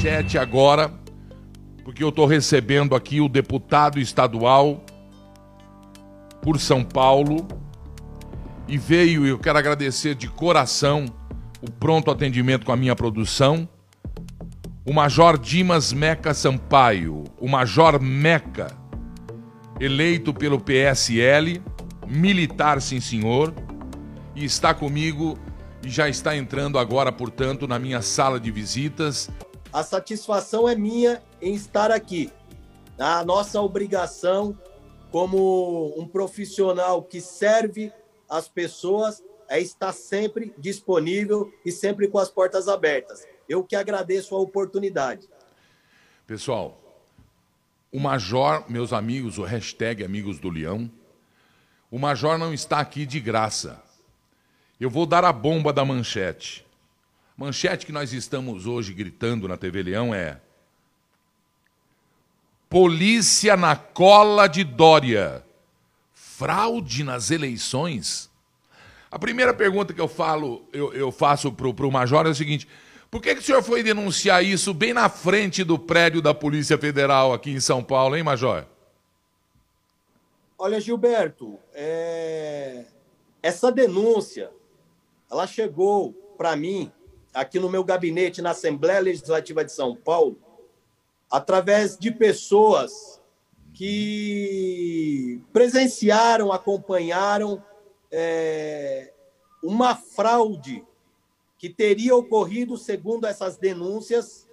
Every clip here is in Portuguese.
Chat agora, porque eu estou recebendo aqui o deputado estadual por São Paulo e veio, eu quero agradecer de coração o pronto atendimento com a minha produção. O Major Dimas Meca Sampaio, o Major Meca, eleito pelo PSL, militar sim senhor, e está comigo e já está entrando agora, portanto, na minha sala de visitas. A satisfação é minha em estar aqui. A nossa obrigação como um profissional que serve as pessoas é estar sempre disponível e sempre com as portas abertas. Eu que agradeço a oportunidade. Pessoal, o Major, meus amigos, o hashtag Amigos do Leão, o Major não está aqui de graça. Eu vou dar a bomba da manchete. Manchete que nós estamos hoje gritando na TV Leão é Polícia na cola de Dória. Fraude nas eleições? A primeira pergunta que eu falo, eu, eu faço para o Major é o seguinte: por que, que o senhor foi denunciar isso bem na frente do prédio da Polícia Federal aqui em São Paulo, hein, Major? Olha, Gilberto, é... essa denúncia, ela chegou para mim aqui no meu gabinete na Assembleia Legislativa de São Paulo, através de pessoas que presenciaram, acompanharam é, uma fraude que teria ocorrido, segundo essas denúncias,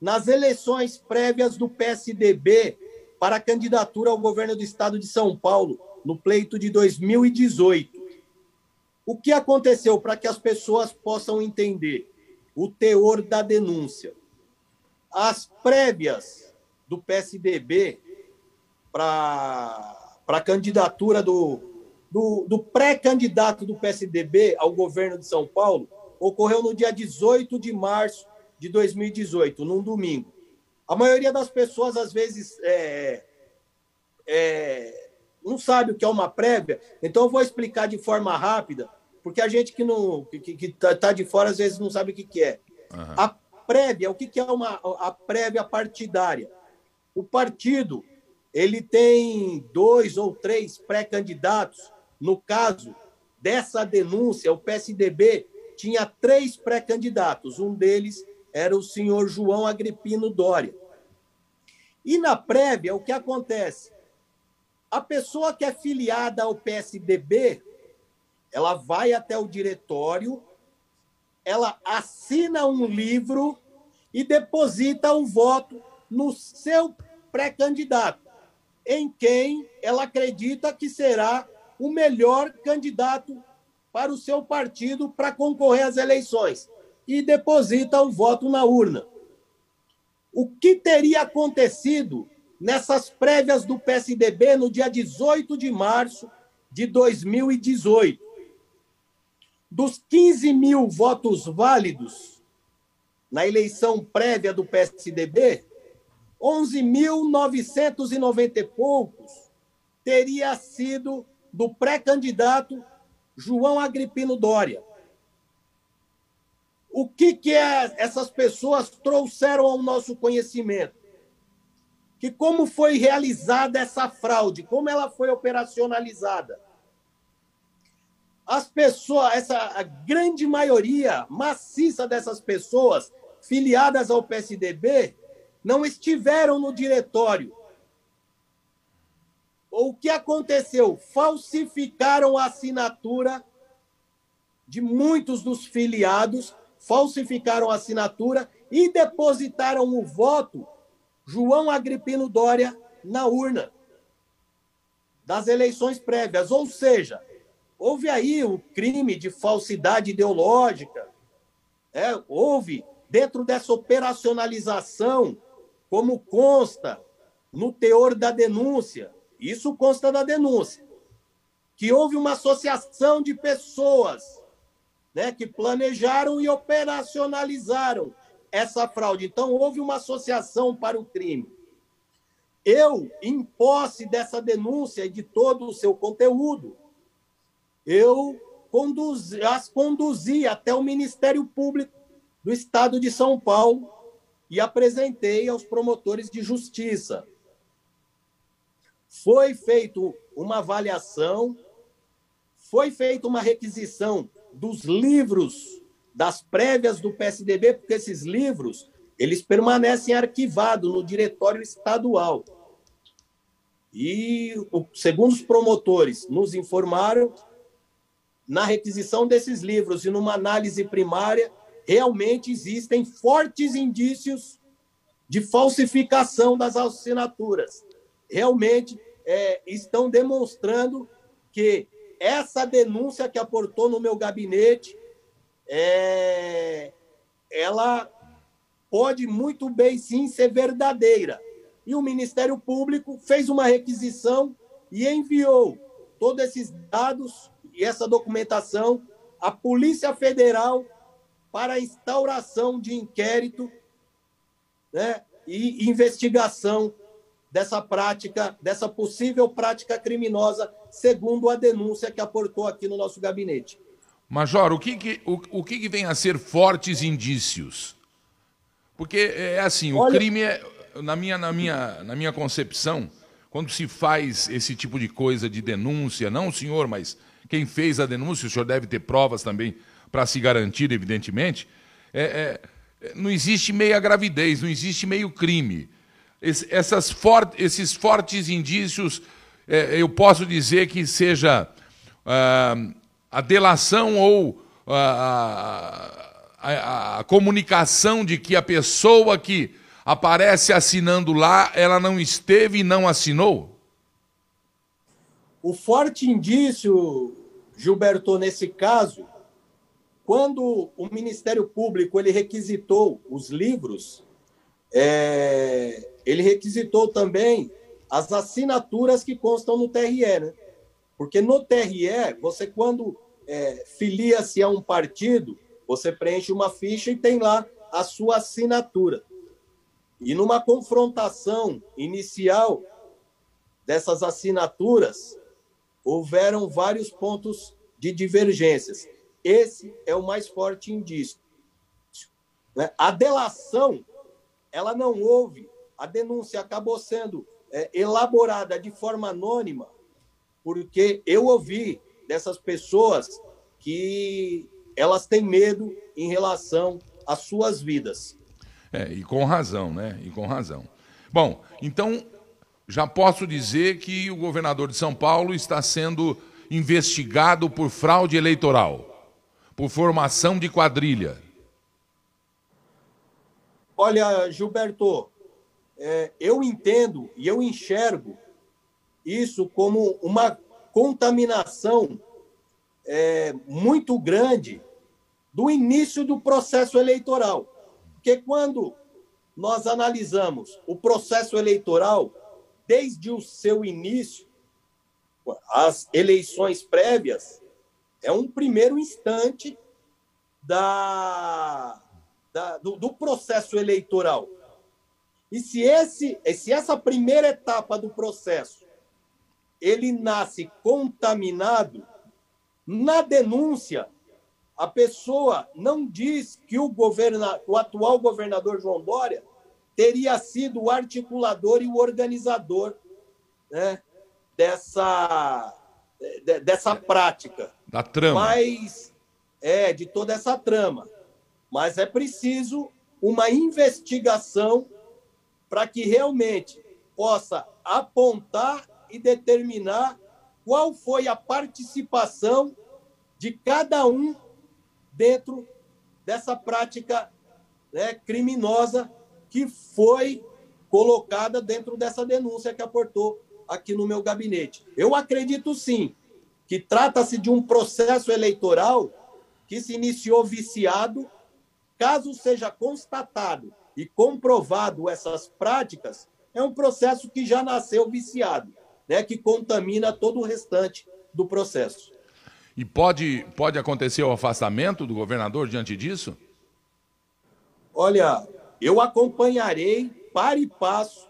nas eleições prévias do PSDB para a candidatura ao governo do estado de São Paulo, no pleito de 2018. O que aconteceu para que as pessoas possam entender o teor da denúncia? As prévias do PSDB para a candidatura do, do, do pré-candidato do PSDB ao governo de São Paulo ocorreu no dia 18 de março de 2018, num domingo. A maioria das pessoas, às vezes, é, é, não sabe o que é uma prévia, então eu vou explicar de forma rápida, porque a gente que não que está tá de fora, às vezes, não sabe o que, que é. Uhum. A prévia, o que, que é uma, a prévia partidária? O partido ele tem dois ou três pré-candidatos. No caso dessa denúncia, o PSDB tinha três pré-candidatos. Um deles era o senhor João Agripino Dória. E na prévia, o que acontece? A pessoa que é filiada ao PSDB, ela vai até o diretório, ela assina um livro e deposita o voto no seu pré-candidato, em quem ela acredita que será o melhor candidato para o seu partido para concorrer às eleições e deposita o voto na urna. O que teria acontecido nessas prévias do PSDB no dia 18 de março de 2018? Dos 15 mil votos válidos na eleição prévia do PSDB, 11.990 e poucos teria sido do pré-candidato João Agripino Dória. O que, que é, essas pessoas trouxeram ao nosso conhecimento? Que como foi realizada essa fraude, como ela foi operacionalizada? As pessoas, essa grande maioria maciça dessas pessoas filiadas ao PSDB não estiveram no diretório o que aconteceu? Falsificaram a assinatura de muitos dos filiados, falsificaram a assinatura e depositaram o voto João Agripino Dória na urna das eleições prévias. Ou seja, houve aí o crime de falsidade ideológica, é, houve dentro dessa operacionalização, como consta no teor da denúncia, isso consta da denúncia. Que houve uma associação de pessoas né, que planejaram e operacionalizaram essa fraude. Então, houve uma associação para o crime. Eu, em posse dessa denúncia e de todo o seu conteúdo, eu conduzi, as conduzi até o Ministério Público do Estado de São Paulo e apresentei aos promotores de justiça. Foi feito uma avaliação, foi feita uma requisição dos livros das prévias do PSDB, porque esses livros eles permanecem arquivados no diretório estadual. E, segundo os promotores nos informaram, na requisição desses livros e numa análise primária, realmente existem fortes indícios de falsificação das assinaturas. Realmente é, estão demonstrando que essa denúncia que aportou no meu gabinete, é, ela pode muito bem sim ser verdadeira. E o Ministério Público fez uma requisição e enviou todos esses dados e essa documentação à Polícia Federal para a instauração de inquérito né, e investigação dessa prática, dessa possível prática criminosa, segundo a denúncia que aportou aqui no nosso gabinete. Major, o que, que o, o que, que vem a ser fortes indícios? Porque é assim, o Olha... crime é, na minha, na, minha, na minha concepção, quando se faz esse tipo de coisa de denúncia, não o senhor, mas quem fez a denúncia, o senhor deve ter provas também para se garantir, evidentemente, é, é, não existe meia gravidez, não existe meio crime. Esse, essas for, esses fortes indícios, é, eu posso dizer que seja ah, a delação ou ah, a, a, comunicação de que a pessoa que aparece assinando lá, ela não esteve e não assinou? O forte indício, Gilberto, nesse caso, quando o Ministério Público ele requisitou os livros, é, ele requisitou também as assinaturas que constam no TRE, né? Porque no TRE, você quando é, filia-se a um partido, você preenche uma ficha e tem lá a sua assinatura. E numa confrontação inicial dessas assinaturas, houveram vários pontos de divergências. Esse é o mais forte indício. Né? A delação, ela não houve, a denúncia acabou sendo é, elaborada de forma anônima, porque eu ouvi dessas pessoas que elas têm medo em relação às suas vidas. É, e com razão, né? E com razão. Bom, então já posso dizer que o governador de São Paulo está sendo investigado por fraude eleitoral, por formação de quadrilha. Olha, Gilberto, é, eu entendo e eu enxergo isso como uma contaminação é, muito grande do início do processo eleitoral. Porque quando nós analisamos o processo eleitoral, desde o seu início, as eleições prévias, é um primeiro instante da, da do, do, processo eleitoral. E se, esse, se essa primeira etapa do processo ele nasce contaminado, na denúncia a pessoa não diz que o, governa, o atual governador João Dória teria sido o articulador e o organizador né, dessa, de, dessa prática. Da trama. Mas, é, de toda essa trama. Mas é preciso uma investigação para que realmente possa apontar e determinar qual foi a participação de cada um dentro dessa prática né, criminosa que foi colocada dentro dessa denúncia que aportou aqui no meu gabinete. Eu acredito sim que trata-se de um processo eleitoral que se iniciou viciado. Caso seja constatado e comprovado essas práticas, é um processo que já nasceu viciado, né, que contamina todo o restante do processo. E pode, pode acontecer o afastamento do governador diante disso? Olha, eu acompanharei para e passo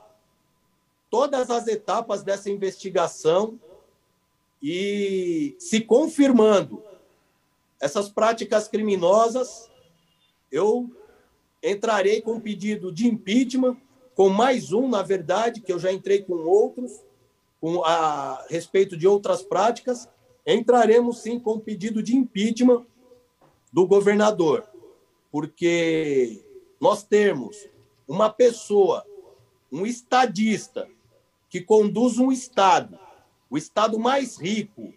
todas as etapas dessa investigação E se confirmando essas práticas criminosas, eu entrarei com pedido de impeachment, com mais um, na verdade, que eu já entrei com outros, com a respeito de outras práticas, entraremos sim com pedido de impeachment do governador, porque nós temos uma pessoa, um estadista, que conduz um estado, o estado mais rico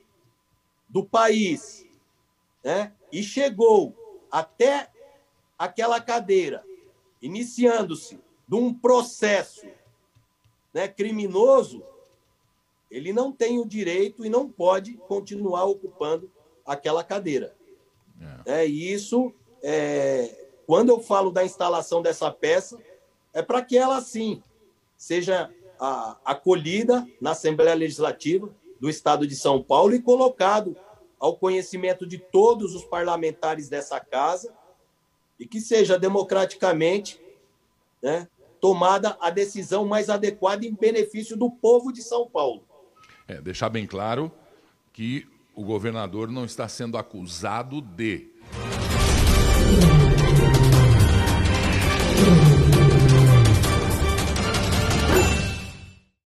do país, né? e chegou até aquela cadeira, iniciando-se de um processo né, criminoso, ele não tem o direito e não pode continuar ocupando aquela cadeira. É. é isso, é, quando eu falo da instalação dessa peça, é para que ela, sim, seja a, acolhida na Assembleia Legislativa do Estado de São Paulo e colocado ao conhecimento de todos os parlamentares dessa casa e que seja democraticamente né, tomada a decisão mais adequada em benefício do povo de São Paulo. É, deixar bem claro que o governador não está sendo acusado de